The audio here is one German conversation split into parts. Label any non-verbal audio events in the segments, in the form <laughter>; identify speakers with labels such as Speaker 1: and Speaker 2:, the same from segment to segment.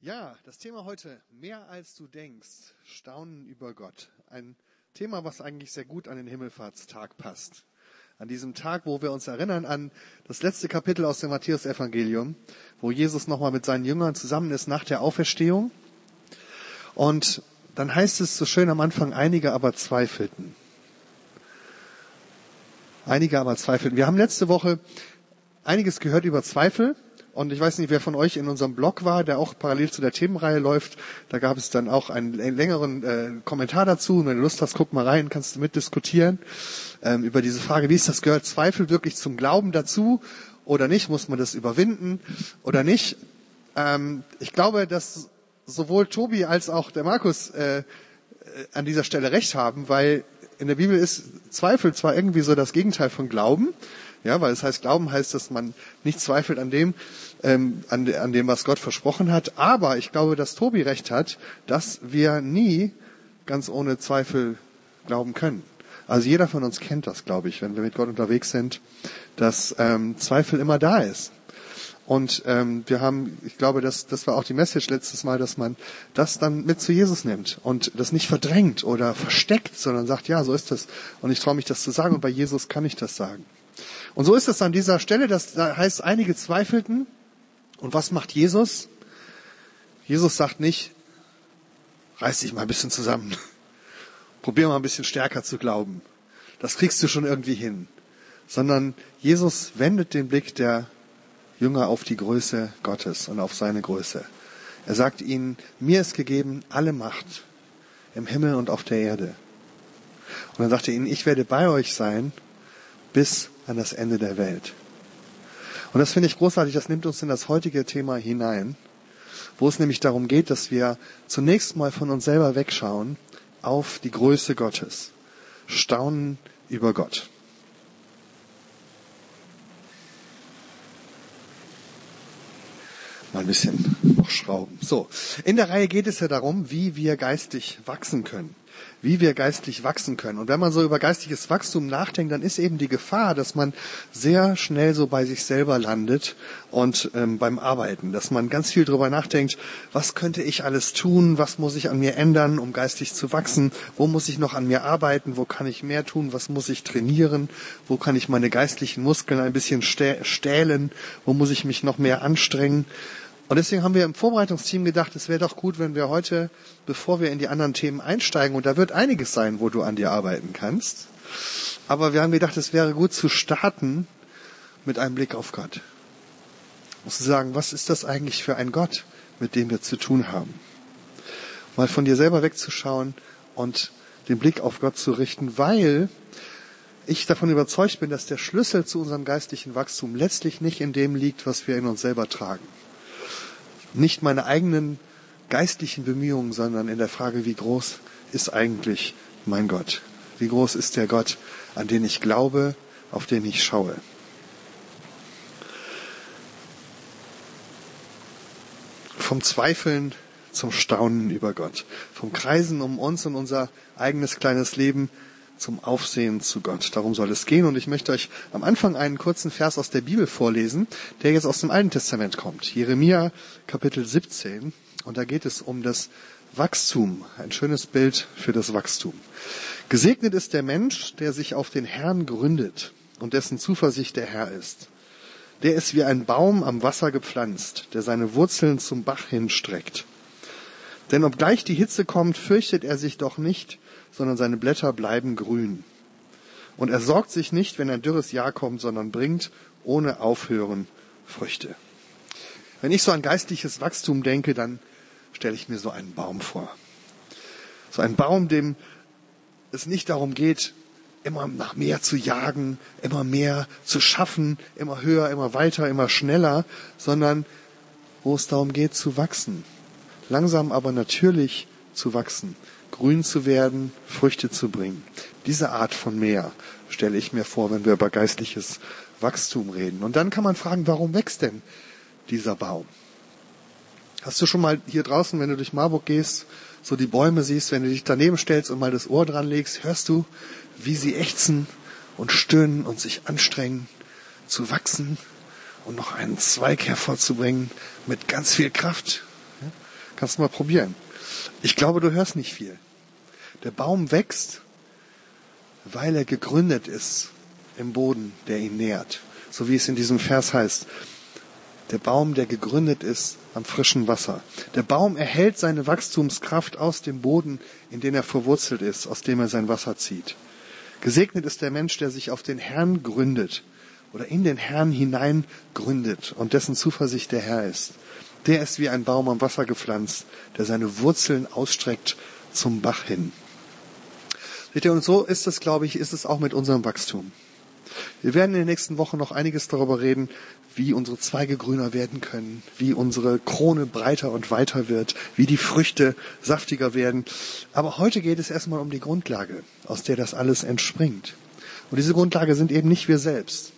Speaker 1: Ja, das Thema heute, mehr als du denkst, Staunen über Gott. Ein Thema, was eigentlich sehr gut an den Himmelfahrtstag passt. An diesem Tag, wo wir uns erinnern an das letzte Kapitel aus dem Matthäus-Evangelium, wo Jesus nochmal mit seinen Jüngern zusammen ist nach der Auferstehung. Und dann heißt es so schön am Anfang, einige aber zweifelten. Einige aber zweifelten. Wir haben letzte Woche einiges gehört über Zweifel. Und ich weiß nicht, wer von euch in unserem Blog war, der auch parallel zu der Themenreihe läuft. Da gab es dann auch einen längeren äh, Kommentar dazu. Und wenn du Lust hast, guck mal rein, kannst du mitdiskutieren ähm, über diese Frage, wie ist das gehört Zweifel wirklich zum Glauben dazu oder nicht? Muss man das überwinden oder nicht? Ähm, ich glaube, dass sowohl Tobi als auch der Markus äh, äh an dieser Stelle recht haben, weil in der Bibel ist Zweifel zwar irgendwie so das Gegenteil von Glauben, ja, weil es heißt, Glauben heißt, dass man nicht zweifelt an dem, ähm, an, an dem, was Gott versprochen hat. Aber ich glaube, dass Tobi recht hat, dass wir nie ganz ohne Zweifel glauben können. Also jeder von uns kennt das, glaube ich, wenn wir mit Gott unterwegs sind, dass ähm, Zweifel immer da ist. Und ähm, wir haben, ich glaube, das, das war auch die Message letztes Mal, dass man das dann mit zu Jesus nimmt und das nicht verdrängt oder versteckt, sondern sagt, ja, so ist das. Und ich traue mich das zu sagen und bei Jesus kann ich das sagen. Und so ist es an dieser Stelle, das heißt, einige zweifelten. Und was macht Jesus? Jesus sagt nicht, reiß dich mal ein bisschen zusammen. <laughs> Probier mal ein bisschen stärker zu glauben. Das kriegst du schon irgendwie hin. Sondern Jesus wendet den Blick der Jünger auf die Größe Gottes und auf seine Größe. Er sagt ihnen, mir ist gegeben alle Macht im Himmel und auf der Erde. Und dann sagt er ihnen, ich werde bei euch sein bis an das Ende der Welt. Und das finde ich großartig, das nimmt uns in das heutige Thema hinein, wo es nämlich darum geht, dass wir zunächst mal von uns selber wegschauen auf die Größe Gottes, staunen über Gott. Mal ein bisschen noch schrauben. So, in der Reihe geht es ja darum, wie wir geistig wachsen können wie wir geistlich wachsen können. Und wenn man so über geistiges Wachstum nachdenkt, dann ist eben die Gefahr, dass man sehr schnell so bei sich selber landet und ähm, beim Arbeiten, dass man ganz viel drüber nachdenkt, was könnte ich alles tun, was muss ich an mir ändern, um geistig zu wachsen, wo muss ich noch an mir arbeiten, wo kann ich mehr tun, was muss ich trainieren, wo kann ich meine geistlichen Muskeln ein bisschen stählen, wo muss ich mich noch mehr anstrengen. Und deswegen haben wir im Vorbereitungsteam gedacht, es wäre doch gut, wenn wir heute, bevor wir in die anderen Themen einsteigen, und da wird einiges sein, wo du an dir arbeiten kannst, aber wir haben gedacht, es wäre gut zu starten mit einem Blick auf Gott. Und zu sagen, was ist das eigentlich für ein Gott, mit dem wir zu tun haben? Mal von dir selber wegzuschauen und den Blick auf Gott zu richten, weil ich davon überzeugt bin, dass der Schlüssel zu unserem geistlichen Wachstum letztlich nicht in dem liegt, was wir in uns selber tragen nicht meine eigenen geistlichen Bemühungen, sondern in der Frage, wie groß ist eigentlich mein Gott? Wie groß ist der Gott, an den ich glaube, auf den ich schaue? Vom Zweifeln zum Staunen über Gott. Vom Kreisen um uns und unser eigenes kleines Leben zum Aufsehen zu Gott. Darum soll es gehen. Und ich möchte euch am Anfang einen kurzen Vers aus der Bibel vorlesen, der jetzt aus dem Alten Testament kommt. Jeremia Kapitel 17. Und da geht es um das Wachstum. Ein schönes Bild für das Wachstum. Gesegnet ist der Mensch, der sich auf den Herrn gründet und dessen Zuversicht der Herr ist. Der ist wie ein Baum am Wasser gepflanzt, der seine Wurzeln zum Bach hinstreckt. Denn obgleich die Hitze kommt, fürchtet er sich doch nicht, sondern seine Blätter bleiben grün. Und er sorgt sich nicht, wenn ein dürres Jahr kommt, sondern bringt ohne Aufhören Früchte. Wenn ich so an geistliches Wachstum denke, dann stelle ich mir so einen Baum vor. So einen Baum, dem es nicht darum geht, immer nach mehr zu jagen, immer mehr zu schaffen, immer höher, immer weiter, immer schneller, sondern wo es darum geht zu wachsen. Langsam aber natürlich zu wachsen grün zu werden, Früchte zu bringen. Diese Art von Meer stelle ich mir vor, wenn wir über geistliches Wachstum reden. Und dann kann man fragen, warum wächst denn dieser Baum? Hast du schon mal hier draußen, wenn du durch Marburg gehst, so die Bäume siehst, wenn du dich daneben stellst und mal das Ohr dran legst, hörst du, wie sie ächzen und stöhnen und sich anstrengen, zu wachsen und noch einen Zweig hervorzubringen mit ganz viel Kraft. Kannst du mal probieren. Ich glaube, du hörst nicht viel. Der Baum wächst, weil er gegründet ist im Boden, der ihn nährt. So wie es in diesem Vers heißt. Der Baum, der gegründet ist am frischen Wasser. Der Baum erhält seine Wachstumskraft aus dem Boden, in den er verwurzelt ist, aus dem er sein Wasser zieht. Gesegnet ist der Mensch, der sich auf den Herrn gründet oder in den Herrn hinein gründet und dessen Zuversicht der Herr ist. Der ist wie ein Baum am Wasser gepflanzt, der seine Wurzeln ausstreckt zum Bach hin. Seht ihr, und so ist es, glaube ich, ist es auch mit unserem Wachstum. Wir werden in den nächsten Wochen noch einiges darüber reden, wie unsere Zweige grüner werden können, wie unsere Krone breiter und weiter wird, wie die Früchte saftiger werden. Aber heute geht es erstmal um die Grundlage, aus der das alles entspringt. Und diese Grundlage sind eben nicht wir selbst,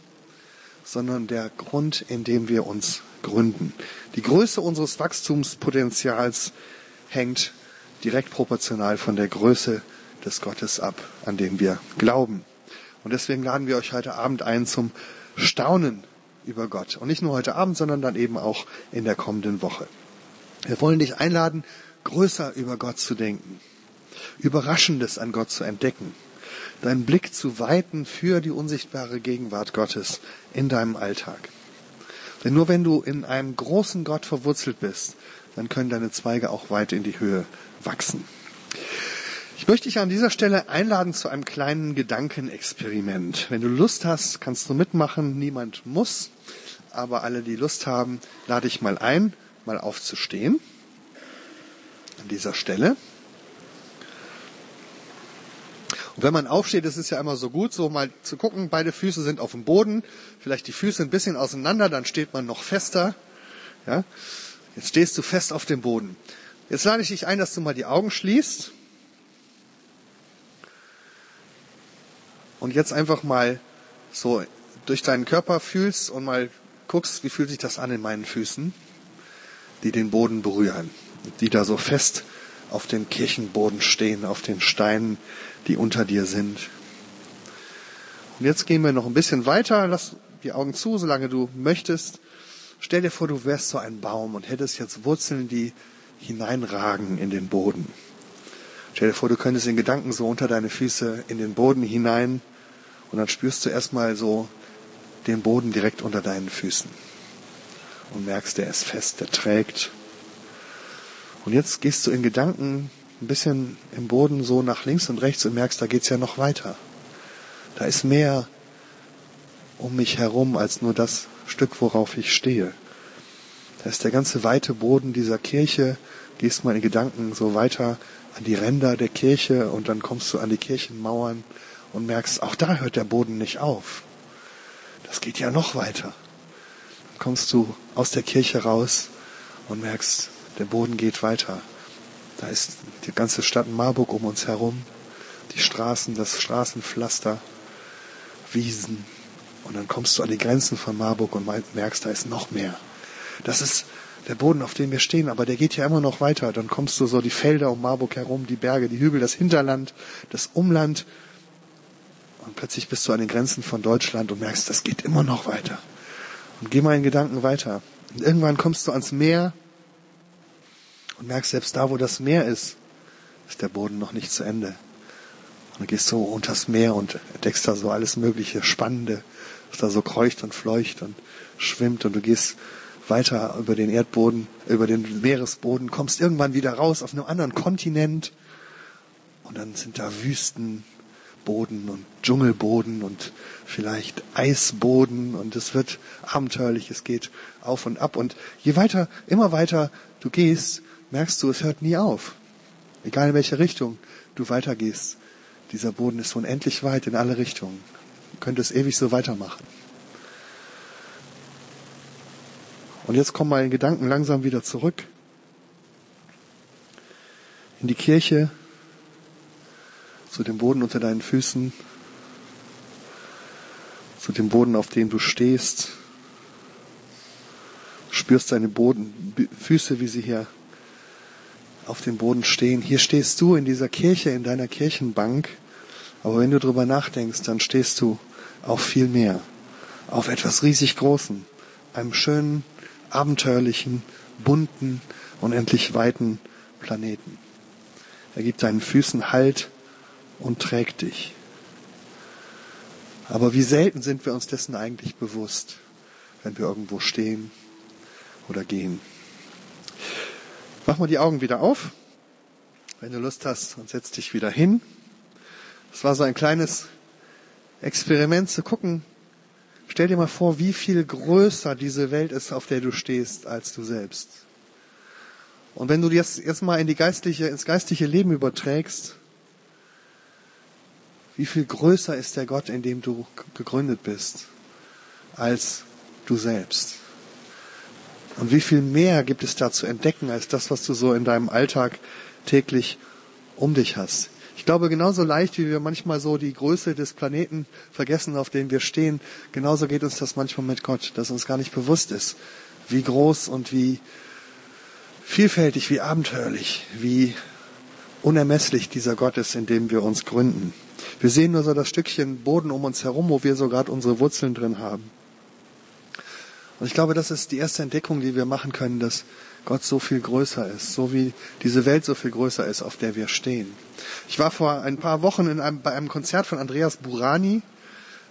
Speaker 1: sondern der Grund, in dem wir uns gründen. Die Größe unseres Wachstumspotenzials hängt direkt proportional von der Größe des Gottes ab, an dem wir glauben. Und deswegen laden wir euch heute Abend ein zum Staunen über Gott. Und nicht nur heute Abend, sondern dann eben auch in der kommenden Woche. Wir wollen dich einladen, größer über Gott zu denken, Überraschendes an Gott zu entdecken, deinen Blick zu weiten für die unsichtbare Gegenwart Gottes in deinem Alltag. Denn nur wenn du in einem großen Gott verwurzelt bist, dann können deine Zweige auch weit in die Höhe wachsen. Ich möchte dich an dieser Stelle einladen zu einem kleinen Gedankenexperiment. Wenn du Lust hast, kannst du mitmachen. Niemand muss, aber alle, die Lust haben, lade ich mal ein, mal aufzustehen. An dieser Stelle. Und wenn man aufsteht, ist es ja immer so gut, so mal zu gucken, beide Füße sind auf dem Boden, vielleicht die Füße ein bisschen auseinander, dann steht man noch fester. Ja? Jetzt stehst du fest auf dem Boden. Jetzt lade ich dich ein, dass du mal die Augen schließt und jetzt einfach mal so durch deinen Körper fühlst und mal guckst, wie fühlt sich das an in meinen Füßen, die den Boden berühren, die da so fest auf dem Kirchenboden stehen, auf den Steinen, die unter dir sind. Und jetzt gehen wir noch ein bisschen weiter, lass die Augen zu, solange du möchtest. Stell dir vor, du wärst so ein Baum und hättest jetzt Wurzeln, die hineinragen in den Boden. Stell dir vor, du könntest in Gedanken so unter deine Füße in den Boden hinein und dann spürst du erstmal so den Boden direkt unter deinen Füßen und merkst, der ist fest, der trägt. Und jetzt gehst du in Gedanken ein bisschen im Boden so nach links und rechts und merkst, da geht's ja noch weiter. Da ist mehr um mich herum als nur das Stück, worauf ich stehe. Da ist der ganze weite Boden dieser Kirche. Gehst mal in Gedanken so weiter an die Ränder der Kirche und dann kommst du an die Kirchenmauern und merkst, auch da hört der Boden nicht auf. Das geht ja noch weiter. Dann kommst du aus der Kirche raus und merkst, der Boden geht weiter. Da ist die ganze Stadt Marburg um uns herum, die Straßen, das Straßenpflaster, Wiesen. Und dann kommst du an die Grenzen von Marburg und merkst, da ist noch mehr. Das ist der Boden, auf dem wir stehen, aber der geht ja immer noch weiter. Dann kommst du so die Felder um Marburg herum, die Berge, die Hügel, das Hinterland, das Umland und plötzlich bist du an den Grenzen von Deutschland und merkst, das geht immer noch weiter. Und geh mal in Gedanken weiter. Und irgendwann kommst du ans Meer und merkst, selbst da, wo das Meer ist, ist der Boden noch nicht zu Ende. Und du gehst so unters Meer und entdeckst da so alles mögliche Spannende, was da so kreucht und fleucht und schwimmt und du gehst weiter über den Erdboden, über den Meeresboden, kommst irgendwann wieder raus auf einem anderen Kontinent und dann sind da Wüsten Boden und Dschungelboden und vielleicht Eisboden und es wird abenteuerlich, es geht auf und ab und je weiter, immer weiter du gehst, merkst du, es hört nie auf. Egal in welche Richtung du weitergehst. Dieser Boden ist unendlich weit in alle Richtungen. Du könntest ewig so weitermachen. Und jetzt komm mal in Gedanken langsam wieder zurück in die Kirche, zu dem Boden unter deinen Füßen, zu dem Boden, auf dem du stehst. Spürst deine Boden, Füße, wie sie hier auf dem Boden stehen. Hier stehst du in dieser Kirche, in deiner Kirchenbank. Aber wenn du darüber nachdenkst, dann stehst du auf viel mehr. Auf etwas riesig Großen. Einem schönen, abenteuerlichen, bunten, unendlich weiten Planeten. Er gibt deinen Füßen Halt und trägt dich. Aber wie selten sind wir uns dessen eigentlich bewusst, wenn wir irgendwo stehen oder gehen. Mach mal die Augen wieder auf, wenn du Lust hast, und setz dich wieder hin. Es war so ein kleines Experiment zu gucken. Stell dir mal vor, wie viel größer diese Welt ist, auf der du stehst, als du selbst. Und wenn du das jetzt mal in die geistliche, ins geistliche Leben überträgst, wie viel größer ist der Gott, in dem du gegründet bist, als du selbst? Und wie viel mehr gibt es da zu entdecken, als das, was du so in deinem Alltag täglich um dich hast? Ich glaube, genauso leicht, wie wir manchmal so die Größe des Planeten vergessen, auf dem wir stehen, genauso geht uns das manchmal mit Gott, dass uns gar nicht bewusst ist, wie groß und wie vielfältig, wie abenteuerlich, wie unermesslich dieser Gott ist, in dem wir uns gründen. Wir sehen nur so das Stückchen Boden um uns herum, wo wir so gerade unsere Wurzeln drin haben. Und ich glaube, das ist die erste Entdeckung, die wir machen können, dass Gott so viel größer ist, so wie diese Welt so viel größer ist, auf der wir stehen. Ich war vor ein paar Wochen in einem, bei einem Konzert von Andreas Burani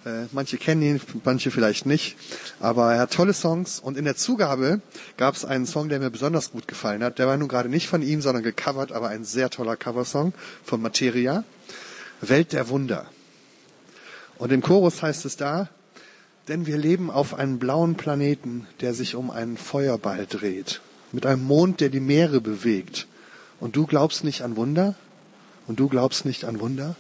Speaker 1: äh, manche kennen ihn, manche vielleicht nicht. Aber er hat tolle Songs und in der Zugabe gab es einen Song, der mir besonders gut gefallen hat. Der war nun gerade nicht von ihm, sondern gecovert, aber ein sehr toller Coversong von Materia. Welt der Wunder. Und im Chorus heißt es da, denn wir leben auf einem blauen Planeten, der sich um einen Feuerball dreht, mit einem Mond, der die Meere bewegt. Und du glaubst nicht an Wunder? Und du glaubst nicht an Wunder?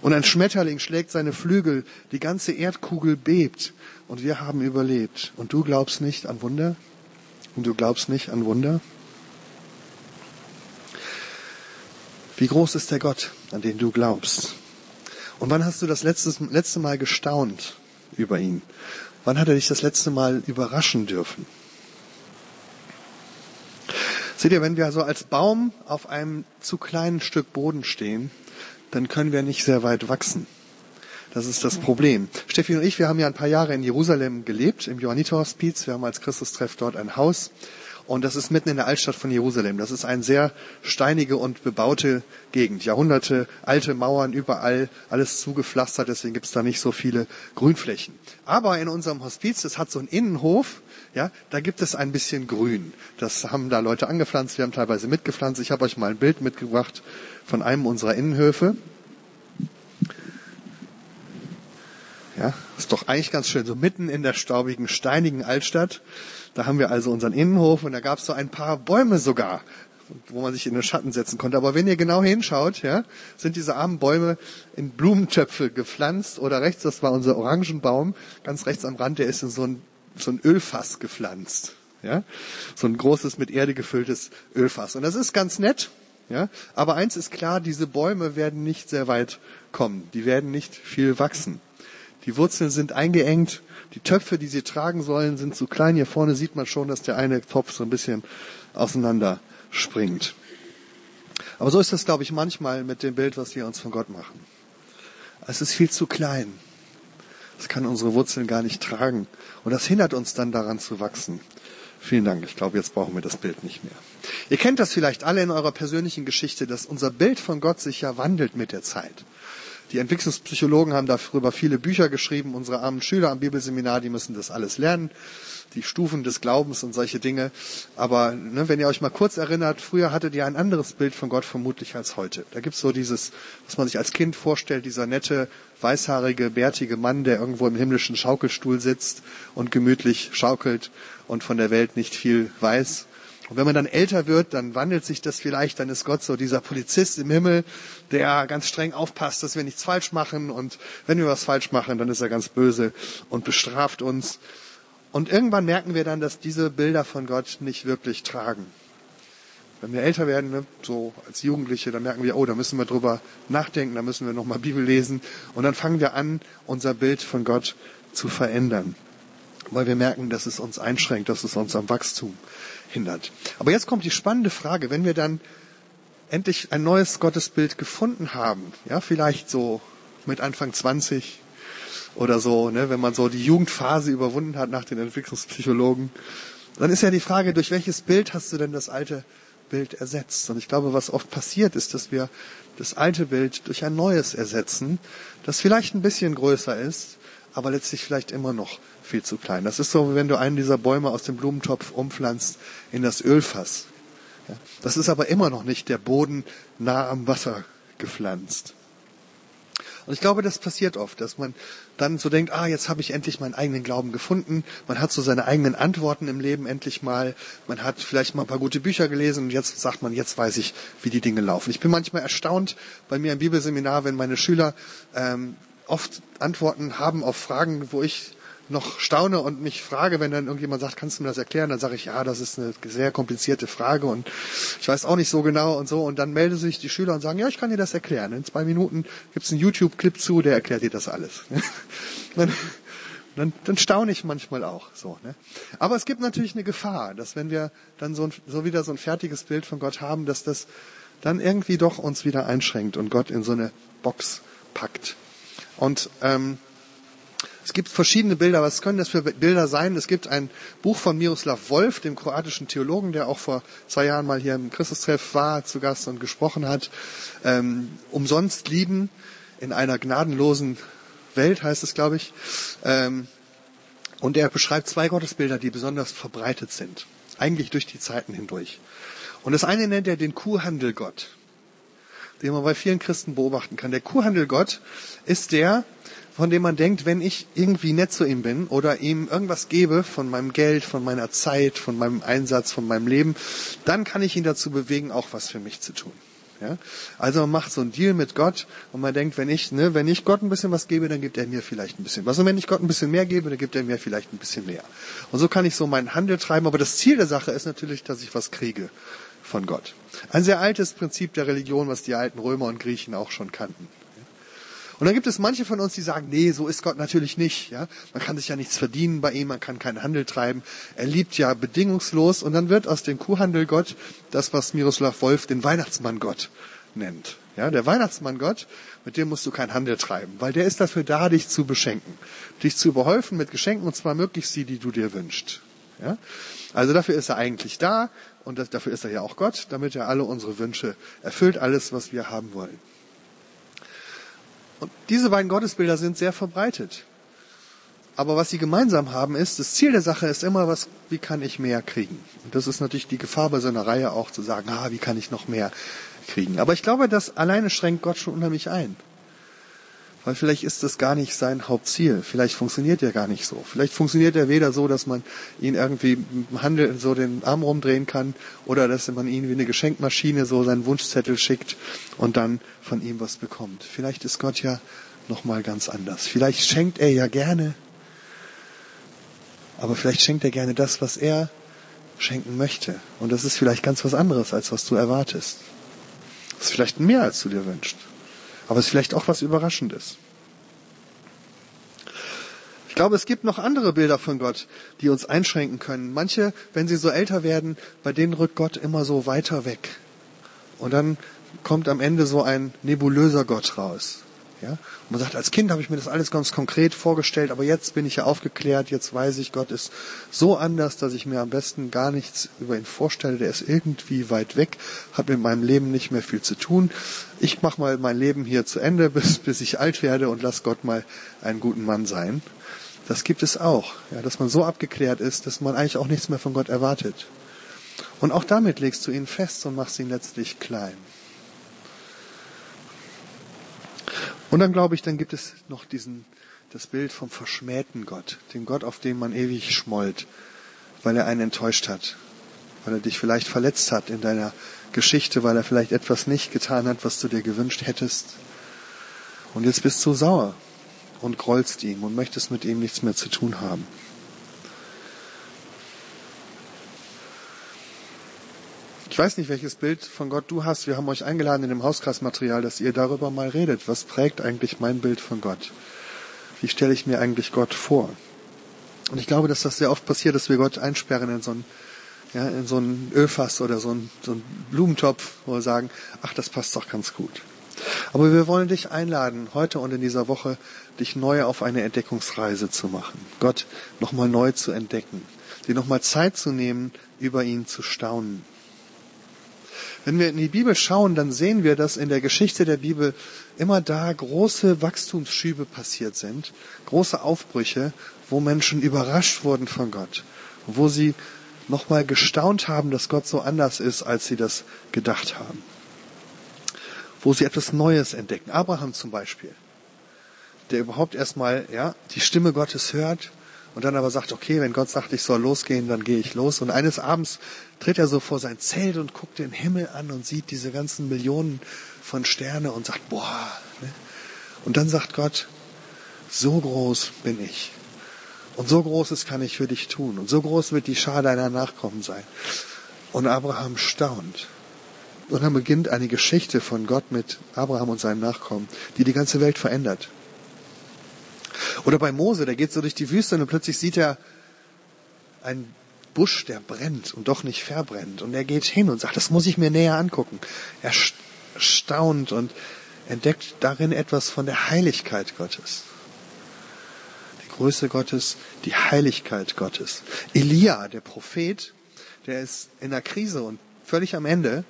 Speaker 1: Und ein Schmetterling schlägt seine Flügel, die ganze Erdkugel bebt und wir haben überlebt. Und du glaubst nicht an Wunder? Und du glaubst nicht an Wunder? Wie groß ist der Gott, an den du glaubst? Und wann hast du das letzte, letzte Mal gestaunt über ihn? Wann hat er dich das letzte Mal überraschen dürfen? Seht ihr, wenn wir also als Baum auf einem zu kleinen Stück Boden stehen, dann können wir nicht sehr weit wachsen. Das ist das Problem. Steffi und ich, wir haben ja ein paar Jahre in Jerusalem gelebt, im Johanniterhospiz. Wir haben als Christustreff dort ein Haus. Und das ist mitten in der Altstadt von Jerusalem. Das ist eine sehr steinige und bebaute Gegend. Jahrhunderte, alte Mauern überall, alles zugepflastert, deswegen gibt es da nicht so viele Grünflächen. Aber in unserem Hospiz, das hat so einen Innenhof, ja, da gibt es ein bisschen Grün. Das haben da Leute angepflanzt, wir haben teilweise mitgepflanzt. Ich habe euch mal ein Bild mitgebracht von einem unserer Innenhöfe. Ja, ist doch eigentlich ganz schön, so mitten in der staubigen, steinigen Altstadt. Da haben wir also unseren Innenhof und da gab es so ein paar Bäume sogar, wo man sich in den Schatten setzen konnte. Aber wenn ihr genau hinschaut, ja, sind diese armen Bäume in Blumentöpfe gepflanzt oder rechts, das war unser Orangenbaum, ganz rechts am Rand, der ist in so ein, so ein Ölfass gepflanzt. Ja, so ein großes mit Erde gefülltes Ölfass. Und das ist ganz nett, ja? Aber eins ist klar, diese Bäume werden nicht sehr weit kommen. Die werden nicht viel wachsen. Die Wurzeln sind eingeengt. Die Töpfe, die sie tragen sollen, sind zu klein. Hier vorne sieht man schon, dass der eine Topf so ein bisschen auseinander springt. Aber so ist das, glaube ich, manchmal mit dem Bild, was wir uns von Gott machen. Es ist viel zu klein. Es kann unsere Wurzeln gar nicht tragen. Und das hindert uns dann daran zu wachsen. Vielen Dank. Ich glaube, jetzt brauchen wir das Bild nicht mehr. Ihr kennt das vielleicht alle in eurer persönlichen Geschichte, dass unser Bild von Gott sich ja wandelt mit der Zeit. Die Entwicklungspsychologen haben darüber viele Bücher geschrieben. Unsere armen Schüler am Bibelseminar, die müssen das alles lernen. Die Stufen des Glaubens und solche Dinge. Aber ne, wenn ihr euch mal kurz erinnert, früher hattet ihr ein anderes Bild von Gott vermutlich als heute. Da gibt's so dieses, was man sich als Kind vorstellt, dieser nette, weißhaarige, bärtige Mann, der irgendwo im himmlischen Schaukelstuhl sitzt und gemütlich schaukelt und von der Welt nicht viel weiß. Und wenn man dann älter wird, dann wandelt sich das vielleicht, dann ist Gott so dieser Polizist im Himmel, der ganz streng aufpasst, dass wir nichts falsch machen. Und wenn wir was falsch machen, dann ist er ganz böse und bestraft uns. Und irgendwann merken wir dann, dass diese Bilder von Gott nicht wirklich tragen. Wenn wir älter werden, ne, so als Jugendliche, dann merken wir, oh, da müssen wir drüber nachdenken, da müssen wir nochmal Bibel lesen. Und dann fangen wir an, unser Bild von Gott zu verändern weil wir merken, dass es uns einschränkt, dass es uns am Wachstum hindert. Aber jetzt kommt die spannende Frage, wenn wir dann endlich ein neues Gottesbild gefunden haben, ja, vielleicht so mit Anfang 20 oder so, ne, wenn man so die Jugendphase überwunden hat nach den Entwicklungspsychologen, dann ist ja die Frage, durch welches Bild hast du denn das alte Bild ersetzt? Und ich glaube, was oft passiert ist, dass wir das alte Bild durch ein neues ersetzen, das vielleicht ein bisschen größer ist, aber letztlich vielleicht immer noch viel zu klein. Das ist so, wenn du einen dieser Bäume aus dem Blumentopf umpflanzt in das Ölfass. Das ist aber immer noch nicht der Boden nah am Wasser gepflanzt. Und ich glaube, das passiert oft, dass man dann so denkt, ah, jetzt habe ich endlich meinen eigenen Glauben gefunden. Man hat so seine eigenen Antworten im Leben endlich mal. Man hat vielleicht mal ein paar gute Bücher gelesen und jetzt sagt man, jetzt weiß ich, wie die Dinge laufen. Ich bin manchmal erstaunt bei mir im Bibelseminar, wenn meine Schüler ähm, oft Antworten haben auf Fragen, wo ich noch staune und mich frage, wenn dann irgendjemand sagt, kannst du mir das erklären? Dann sage ich, ja, das ist eine sehr komplizierte Frage und ich weiß auch nicht so genau und so. Und dann melden sich die Schüler und sagen, ja, ich kann dir das erklären. In zwei Minuten gibt es einen YouTube-Clip zu, der erklärt dir das alles. <laughs> dann, dann, dann staune ich manchmal auch so. Ne? Aber es gibt natürlich eine Gefahr, dass wenn wir dann so, ein, so wieder so ein fertiges Bild von Gott haben, dass das dann irgendwie doch uns wieder einschränkt und Gott in so eine Box packt. Und ähm, es gibt verschiedene Bilder. Was können das für Bilder sein? Es gibt ein Buch von Miroslav Wolf, dem kroatischen Theologen, der auch vor zwei Jahren mal hier im Christustreff war, zu Gast und gesprochen hat. Ähm, umsonst lieben in einer gnadenlosen Welt heißt es, glaube ich. Ähm, und er beschreibt zwei Gottesbilder, die besonders verbreitet sind. Eigentlich durch die Zeiten hindurch. Und das eine nennt er den Kuhhandelgott, den man bei vielen Christen beobachten kann. Der Kuhhandelgott ist der, von dem man denkt, wenn ich irgendwie nett zu ihm bin oder ihm irgendwas gebe von meinem Geld, von meiner Zeit, von meinem Einsatz, von meinem Leben, dann kann ich ihn dazu bewegen, auch was für mich zu tun. Ja? Also man macht so einen Deal mit Gott und man denkt, wenn ich, ne, wenn ich Gott ein bisschen was gebe, dann gibt er mir vielleicht ein bisschen was. Und wenn ich Gott ein bisschen mehr gebe, dann gibt er mir vielleicht ein bisschen mehr. Und so kann ich so meinen Handel treiben. Aber das Ziel der Sache ist natürlich, dass ich was kriege von Gott. Ein sehr altes Prinzip der Religion, was die alten Römer und Griechen auch schon kannten. Und dann gibt es manche von uns, die sagen, nee, so ist Gott natürlich nicht. Ja? Man kann sich ja nichts verdienen bei ihm, man kann keinen Handel treiben. Er liebt ja bedingungslos. Und dann wird aus dem Kuhhandel Gott das, was Miroslav Wolf den Weihnachtsmann Gott nennt. Ja, der Weihnachtsmann Gott, mit dem musst du keinen Handel treiben, weil der ist dafür da, dich zu beschenken, dich zu überhäufen mit Geschenken und zwar möglichst die, die du dir wünschst. Ja? Also dafür ist er eigentlich da und das, dafür ist er ja auch Gott, damit er alle unsere Wünsche erfüllt, alles, was wir haben wollen. Und diese beiden Gottesbilder sind sehr verbreitet. Aber was sie gemeinsam haben ist, das Ziel der Sache ist immer, was, wie kann ich mehr kriegen? Und das ist natürlich die Gefahr bei so einer Reihe auch zu sagen, ah, wie kann ich noch mehr kriegen? Aber ich glaube, das alleine schränkt Gott schon unheimlich ein. Weil vielleicht ist das gar nicht sein Hauptziel. Vielleicht funktioniert er gar nicht so. Vielleicht funktioniert er weder so, dass man ihn irgendwie im Handel so den Arm rumdrehen kann oder dass man ihn wie eine Geschenkmaschine so seinen Wunschzettel schickt und dann von ihm was bekommt. Vielleicht ist Gott ja nochmal ganz anders. Vielleicht schenkt er ja gerne, aber vielleicht schenkt er gerne das, was er schenken möchte. Und das ist vielleicht ganz was anderes, als was du erwartest. Das ist vielleicht mehr, als du dir wünschst. Aber es ist vielleicht auch was Überraschendes. Ich glaube, es gibt noch andere Bilder von Gott, die uns einschränken können. Manche, wenn sie so älter werden, bei denen rückt Gott immer so weiter weg. Und dann kommt am Ende so ein nebulöser Gott raus. Ja? Und man sagt, als Kind habe ich mir das alles ganz konkret vorgestellt, aber jetzt bin ich ja aufgeklärt, jetzt weiß ich, Gott ist so anders, dass ich mir am besten gar nichts über ihn vorstelle. Der ist irgendwie weit weg, hat mit meinem Leben nicht mehr viel zu tun. Ich mache mal mein Leben hier zu Ende, <laughs> bis, bis ich alt werde und lass Gott mal einen guten Mann sein. Das gibt es auch, ja, dass man so abgeklärt ist, dass man eigentlich auch nichts mehr von Gott erwartet. Und auch damit legst du ihn fest und machst ihn letztlich klein. Und dann glaube ich, dann gibt es noch diesen, das Bild vom verschmähten Gott, dem Gott, auf den man ewig schmollt, weil er einen enttäuscht hat, weil er dich vielleicht verletzt hat in deiner Geschichte, weil er vielleicht etwas nicht getan hat, was du dir gewünscht hättest. Und jetzt bist du sauer und grollst ihm und möchtest mit ihm nichts mehr zu tun haben. Ich weiß nicht, welches Bild von Gott du hast. Wir haben euch eingeladen in dem Hauskreismaterial, dass ihr darüber mal redet. Was prägt eigentlich mein Bild von Gott? Wie stelle ich mir eigentlich Gott vor? Und ich glaube, dass das sehr oft passiert, dass wir Gott einsperren in so ein ja, in so ein Ölfass oder so ein, so ein Blumentopf, wo wir sagen, ach, das passt doch ganz gut. Aber wir wollen dich einladen, heute und in dieser Woche dich neu auf eine Entdeckungsreise zu machen. Gott nochmal neu zu entdecken dir nochmal Zeit zu nehmen, über ihn zu staunen. Wenn wir in die Bibel schauen, dann sehen wir, dass in der Geschichte der Bibel immer da große Wachstumsschübe passiert sind, große Aufbrüche, wo Menschen überrascht wurden von Gott, wo sie nochmal gestaunt haben, dass Gott so anders ist, als sie das gedacht haben. Wo sie etwas Neues entdecken. Abraham zum Beispiel, der überhaupt erstmal, ja, die Stimme Gottes hört und dann aber sagt, okay, wenn Gott sagt, ich soll losgehen, dann gehe ich los. Und eines Abends tritt er so vor sein Zelt und guckt den Himmel an und sieht diese ganzen Millionen von Sterne und sagt, boah. Ne? Und dann sagt Gott, so groß bin ich. Und so Großes kann ich für dich tun. Und so groß wird die Schar deiner Nachkommen sein. Und Abraham staunt. Und dann beginnt eine Geschichte von Gott mit Abraham und seinen Nachkommen, die die ganze Welt verändert. Oder bei Mose, der geht so durch die Wüste und plötzlich sieht er einen Busch, der brennt und doch nicht verbrennt. Und er geht hin und sagt, das muss ich mir näher angucken. Er staunt und entdeckt darin etwas von der Heiligkeit Gottes. Größe Gottes, die Heiligkeit Gottes. Elia, der Prophet, der ist in der Krise und völlig am Ende.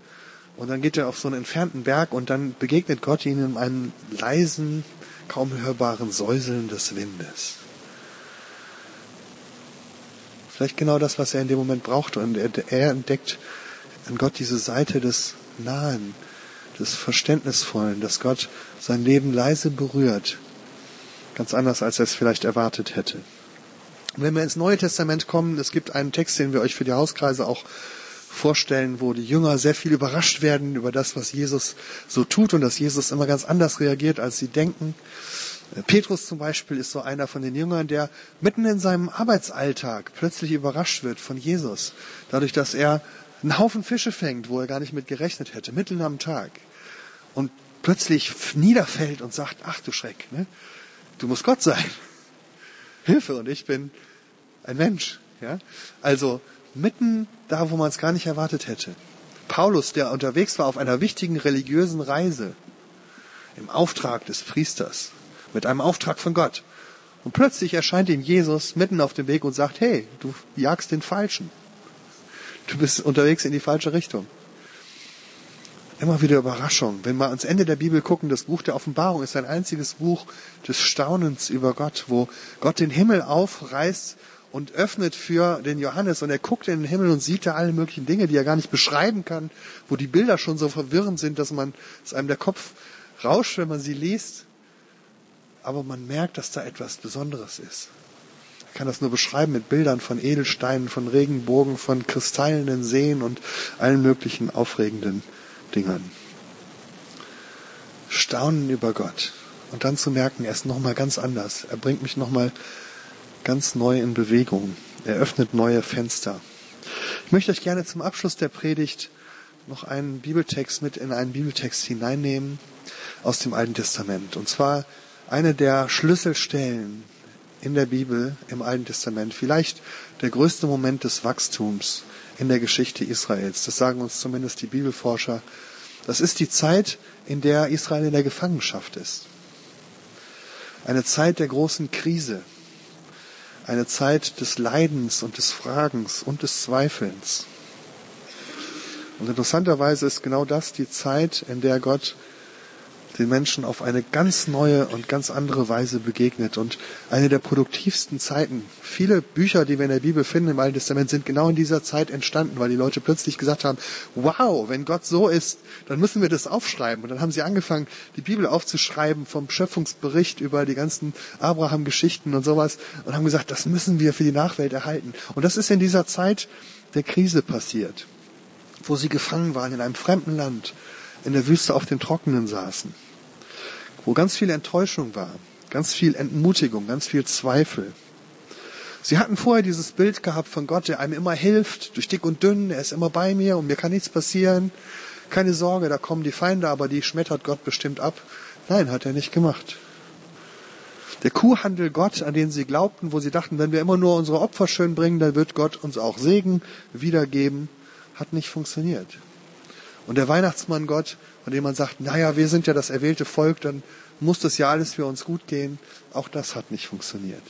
Speaker 1: Und dann geht er auf so einen entfernten Berg und dann begegnet Gott ihm in einem leisen, kaum hörbaren Säuseln des Windes. Vielleicht genau das, was er in dem Moment brauchte. Und er, er entdeckt an Gott diese Seite des Nahen, des Verständnisvollen, dass Gott sein Leben leise berührt Ganz anders, als er es vielleicht erwartet hätte. wenn wir ins Neue Testament kommen, es gibt einen Text, den wir euch für die Hauskreise auch vorstellen, wo die Jünger sehr viel überrascht werden über das, was Jesus so tut und dass Jesus immer ganz anders reagiert, als sie denken. Petrus zum Beispiel ist so einer von den Jüngern, der mitten in seinem Arbeitsalltag plötzlich überrascht wird von Jesus, dadurch, dass er einen Haufen Fische fängt, wo er gar nicht mit gerechnet hätte, mitten am Tag. Und plötzlich niederfällt und sagt, ach du Schreck, ne? Du musst Gott sein. <laughs> Hilfe und ich bin ein Mensch. Ja? Also mitten da, wo man es gar nicht erwartet hätte. Paulus, der unterwegs war auf einer wichtigen religiösen Reise, im Auftrag des Priesters, mit einem Auftrag von Gott. Und plötzlich erscheint ihm Jesus mitten auf dem Weg und sagt, hey, du jagst den Falschen. Du bist unterwegs in die falsche Richtung immer wieder Überraschung. Wenn wir ans Ende der Bibel gucken, das Buch der Offenbarung ist ein einziges Buch des Staunens über Gott, wo Gott den Himmel aufreißt und öffnet für den Johannes und er guckt in den Himmel und sieht da alle möglichen Dinge, die er gar nicht beschreiben kann, wo die Bilder schon so verwirrend sind, dass man, dass einem der Kopf rauscht, wenn man sie liest. Aber man merkt, dass da etwas Besonderes ist. Ich kann das nur beschreiben mit Bildern von Edelsteinen, von Regenbogen, von kristallenen Seen und allen möglichen aufregenden Dingern. Staunen über Gott. Und dann zu merken, er ist nochmal ganz anders. Er bringt mich nochmal ganz neu in Bewegung. Er öffnet neue Fenster. Ich möchte euch gerne zum Abschluss der Predigt noch einen Bibeltext mit in einen Bibeltext hineinnehmen aus dem Alten Testament. Und zwar eine der Schlüsselstellen in der Bibel im Alten Testament. Vielleicht der größte Moment des Wachstums in der Geschichte Israels. Das sagen uns zumindest die Bibelforscher. Das ist die Zeit, in der Israel in der Gefangenschaft ist. Eine Zeit der großen Krise. Eine Zeit des Leidens und des Fragens und des Zweifelns. Und interessanterweise ist genau das die Zeit, in der Gott den Menschen auf eine ganz neue und ganz andere Weise begegnet und eine der produktivsten Zeiten. Viele Bücher, die wir in der Bibel finden im Alten Testament, sind genau in dieser Zeit entstanden, weil die Leute plötzlich gesagt haben, wow, wenn Gott so ist, dann müssen wir das aufschreiben. Und dann haben sie angefangen, die Bibel aufzuschreiben vom Schöpfungsbericht über die ganzen Abraham-Geschichten und sowas und haben gesagt, das müssen wir für die Nachwelt erhalten. Und das ist in dieser Zeit der Krise passiert, wo sie gefangen waren in einem fremden Land in der Wüste auf dem Trockenen saßen, wo ganz viel Enttäuschung war, ganz viel Entmutigung, ganz viel Zweifel. Sie hatten vorher dieses Bild gehabt von Gott, der einem immer hilft, durch dick und dünn, er ist immer bei mir und mir kann nichts passieren. Keine Sorge, da kommen die Feinde, aber die schmettert Gott bestimmt ab. Nein, hat er nicht gemacht. Der Kuhhandel Gott, an den sie glaubten, wo sie dachten, wenn wir immer nur unsere Opfer schön bringen, dann wird Gott uns auch Segen wiedergeben, hat nicht funktioniert. Und der Weihnachtsmann Gott, dem man sagt, naja, wir sind ja das erwählte Volk, dann muss das ja alles für uns gut gehen, auch das hat nicht funktioniert.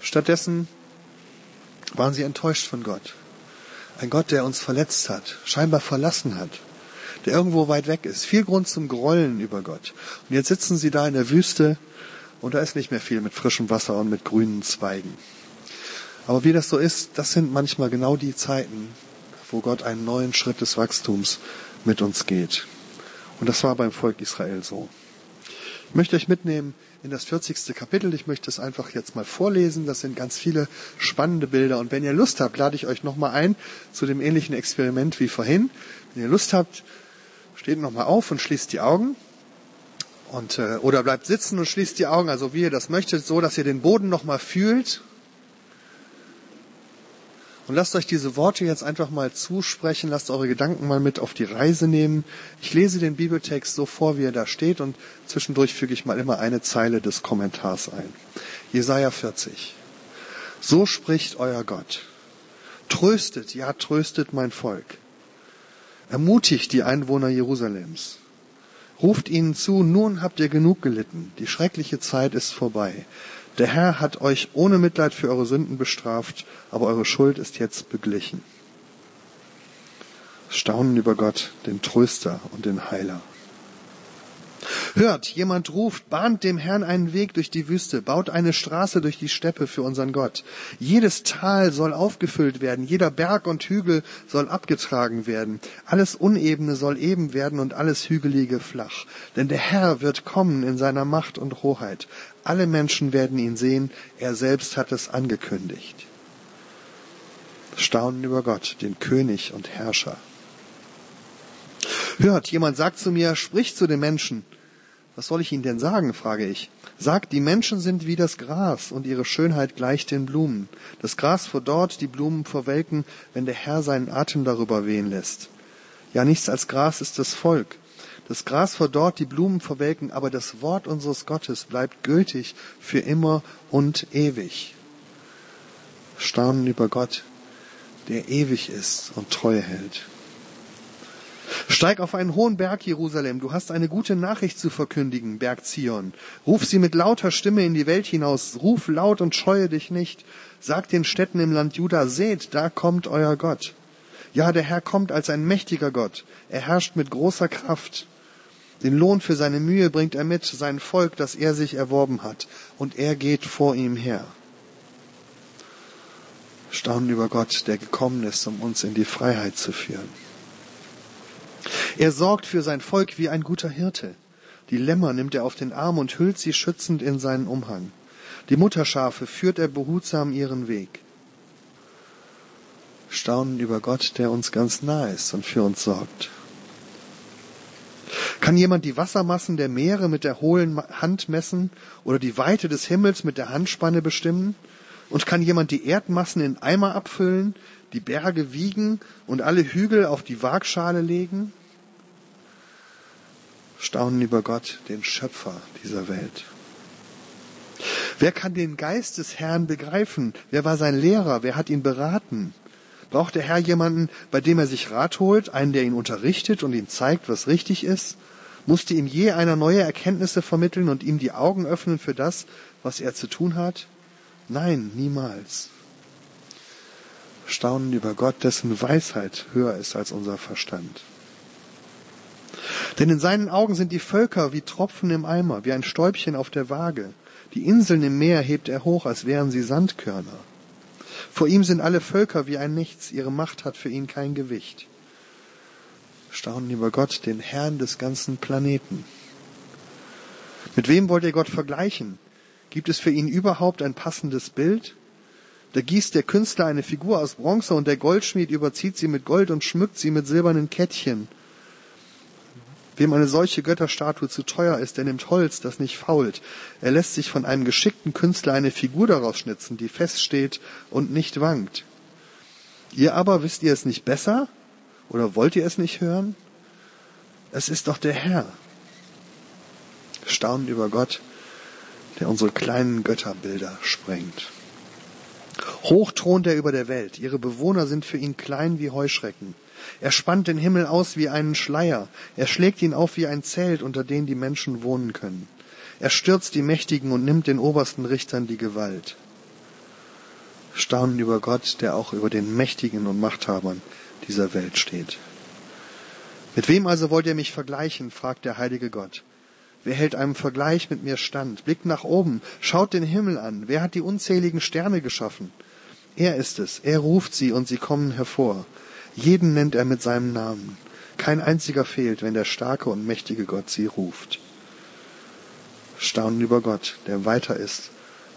Speaker 1: Stattdessen waren sie enttäuscht von Gott. Ein Gott, der uns verletzt hat, scheinbar verlassen hat, der irgendwo weit weg ist. Viel Grund zum Grollen über Gott. Und jetzt sitzen sie da in der Wüste und da ist nicht mehr viel mit frischem Wasser und mit grünen Zweigen. Aber wie das so ist, das sind manchmal genau die Zeiten, wo Gott einen neuen Schritt des Wachstums mit uns geht. Und das war beim Volk Israel so. Ich möchte euch mitnehmen in das 40. Kapitel. Ich möchte es einfach jetzt mal vorlesen. Das sind ganz viele spannende Bilder. Und wenn ihr Lust habt, lade ich euch nochmal ein zu dem ähnlichen Experiment wie vorhin. Wenn ihr Lust habt, steht nochmal auf und schließt die Augen. Und, äh, oder bleibt sitzen und schließt die Augen, also wie ihr das möchtet, so dass ihr den Boden nochmal fühlt und lasst euch diese Worte jetzt einfach mal zusprechen, lasst eure Gedanken mal mit auf die Reise nehmen. Ich lese den Bibeltext so vor, wie er da steht und zwischendurch füge ich mal immer eine Zeile des Kommentars ein. Jesaja 40. So spricht euer Gott. Tröstet, ja, tröstet mein Volk. Ermutigt die Einwohner Jerusalems. Ruft ihnen zu, nun habt ihr genug gelitten. Die schreckliche Zeit ist vorbei. Der Herr hat euch ohne Mitleid für eure Sünden bestraft, aber eure Schuld ist jetzt beglichen. Staunen über Gott, den Tröster und den Heiler. Hört, jemand ruft, bahnt dem Herrn einen Weg durch die Wüste, baut eine Straße durch die Steppe für unseren Gott. Jedes Tal soll aufgefüllt werden, jeder Berg und Hügel soll abgetragen werden, alles Unebene soll eben werden und alles Hügelige flach. Denn der Herr wird kommen in seiner Macht und Hoheit. Alle Menschen werden ihn sehen, er selbst hat es angekündigt. Staunen über Gott, den König und Herrscher. Hört, jemand sagt zu mir, sprich zu den Menschen. Was soll ich ihnen denn sagen, frage ich. Sagt, die Menschen sind wie das Gras und ihre Schönheit gleicht den Blumen. Das Gras verdorrt, die Blumen verwelken, wenn der Herr seinen Atem darüber wehen lässt. Ja, nichts als Gras ist das Volk. Das Gras verdorrt, die Blumen verwelken, aber das Wort unseres Gottes bleibt gültig für immer und ewig. Staunen über Gott, der ewig ist und treu hält. Steig auf einen hohen Berg, Jerusalem. Du hast eine gute Nachricht zu verkündigen, Berg Zion. Ruf sie mit lauter Stimme in die Welt hinaus. Ruf laut und scheue dich nicht. Sag den Städten im Land Juda, seht, da kommt euer Gott. Ja, der Herr kommt als ein mächtiger Gott. Er herrscht mit großer Kraft. Den Lohn für seine Mühe bringt er mit, sein Volk, das er sich erworben hat. Und er geht vor ihm her. Staunen über Gott, der gekommen ist, um uns in die Freiheit zu führen. Er sorgt für sein Volk wie ein guter Hirte. Die Lämmer nimmt er auf den Arm und hüllt sie schützend in seinen Umhang. Die Mutterschafe führt er behutsam ihren Weg. Staunen über Gott, der uns ganz nah ist und für uns sorgt. Kann jemand die Wassermassen der Meere mit der hohlen Hand messen oder die Weite des Himmels mit der Handspanne bestimmen? Und kann jemand die Erdmassen in Eimer abfüllen, die Berge wiegen und alle Hügel auf die Waagschale legen? Staunen über Gott, den Schöpfer dieser Welt. Wer kann den Geist des Herrn begreifen? Wer war sein Lehrer? Wer hat ihn beraten? Braucht der Herr jemanden, bei dem er sich Rat holt, einen, der ihn unterrichtet und ihm zeigt, was richtig ist? Musste ihm je einer neue Erkenntnisse vermitteln und ihm die Augen öffnen für das, was er zu tun hat? Nein, niemals. Staunen über Gott, dessen Weisheit höher ist als unser Verstand. Denn in seinen Augen sind die Völker wie Tropfen im Eimer, wie ein Stäubchen auf der Waage. Die Inseln im Meer hebt er hoch, als wären sie Sandkörner. Vor ihm sind alle Völker wie ein Nichts, ihre Macht hat für ihn kein Gewicht. Staunen über Gott, den Herrn des ganzen Planeten. Mit wem wollt ihr Gott vergleichen? Gibt es für ihn überhaupt ein passendes Bild? Da gießt der Künstler eine Figur aus Bronze und der Goldschmied überzieht sie mit Gold und schmückt sie mit silbernen Kettchen. Wem eine solche Götterstatue zu teuer ist, der nimmt Holz, das nicht fault. Er lässt sich von einem geschickten Künstler eine Figur daraus schnitzen, die feststeht und nicht wankt. Ihr aber wisst ihr es nicht besser? Oder wollt ihr es nicht hören? Es ist doch der Herr. Staunend über Gott, der unsere kleinen Götterbilder sprengt. Hoch thront er über der Welt. Ihre Bewohner sind für ihn klein wie Heuschrecken. Er spannt den Himmel aus wie einen Schleier. Er schlägt ihn auf wie ein Zelt, unter dem die Menschen wohnen können. Er stürzt die Mächtigen und nimmt den obersten Richtern die Gewalt. staunen über Gott, der auch über den Mächtigen und Machthabern dieser Welt steht. Mit wem also wollt ihr mich vergleichen? fragt der heilige Gott. Wer hält einem Vergleich mit mir stand? Blickt nach oben, schaut den Himmel an. Wer hat die unzähligen Sterne geschaffen? Er ist es. Er ruft sie und sie kommen hervor. Jeden nennt er mit seinem Namen. Kein einziger fehlt, wenn der starke und mächtige Gott sie ruft. Staunen über Gott, der weiter ist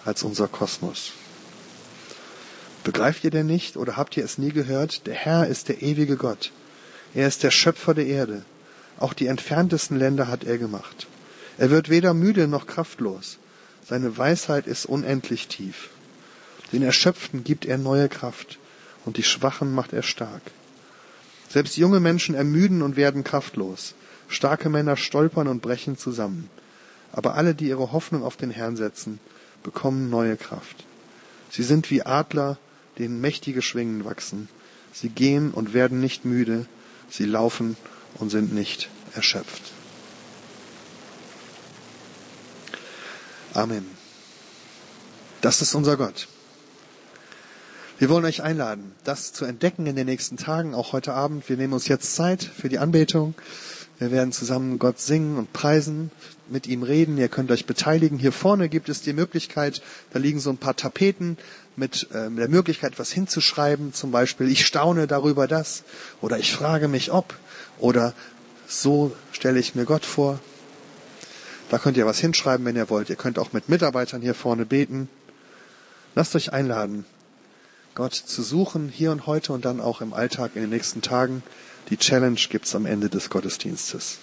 Speaker 1: als unser Kosmos. Begreift ihr denn nicht oder habt ihr es nie gehört? Der Herr ist der ewige Gott. Er ist der Schöpfer der Erde. Auch die entferntesten Länder hat er gemacht. Er wird weder müde noch kraftlos. Seine Weisheit ist unendlich tief. Den Erschöpften gibt er neue Kraft und die Schwachen macht er stark. Selbst junge Menschen ermüden und werden kraftlos. Starke Männer stolpern und brechen zusammen. Aber alle, die ihre Hoffnung auf den Herrn setzen, bekommen neue Kraft. Sie sind wie Adler, denen mächtige Schwingen wachsen. Sie gehen und werden nicht müde. Sie laufen und sind nicht erschöpft. Amen. Das ist unser Gott. Wir wollen euch einladen, das zu entdecken in den nächsten Tagen, auch heute Abend. Wir nehmen uns jetzt Zeit für die Anbetung. Wir werden zusammen Gott singen und preisen, mit ihm reden. Ihr könnt euch beteiligen. Hier vorne gibt es die Möglichkeit, da liegen so ein paar Tapeten mit äh, der Möglichkeit, etwas hinzuschreiben. Zum Beispiel, ich staune darüber das. Oder ich frage mich ob. Oder so stelle ich mir Gott vor. Da könnt ihr was hinschreiben, wenn ihr wollt. Ihr könnt auch mit Mitarbeitern hier vorne beten. Lasst euch einladen, Gott zu suchen, hier und heute und dann auch im Alltag in den nächsten Tagen. Die Challenge gibt's am Ende des Gottesdienstes.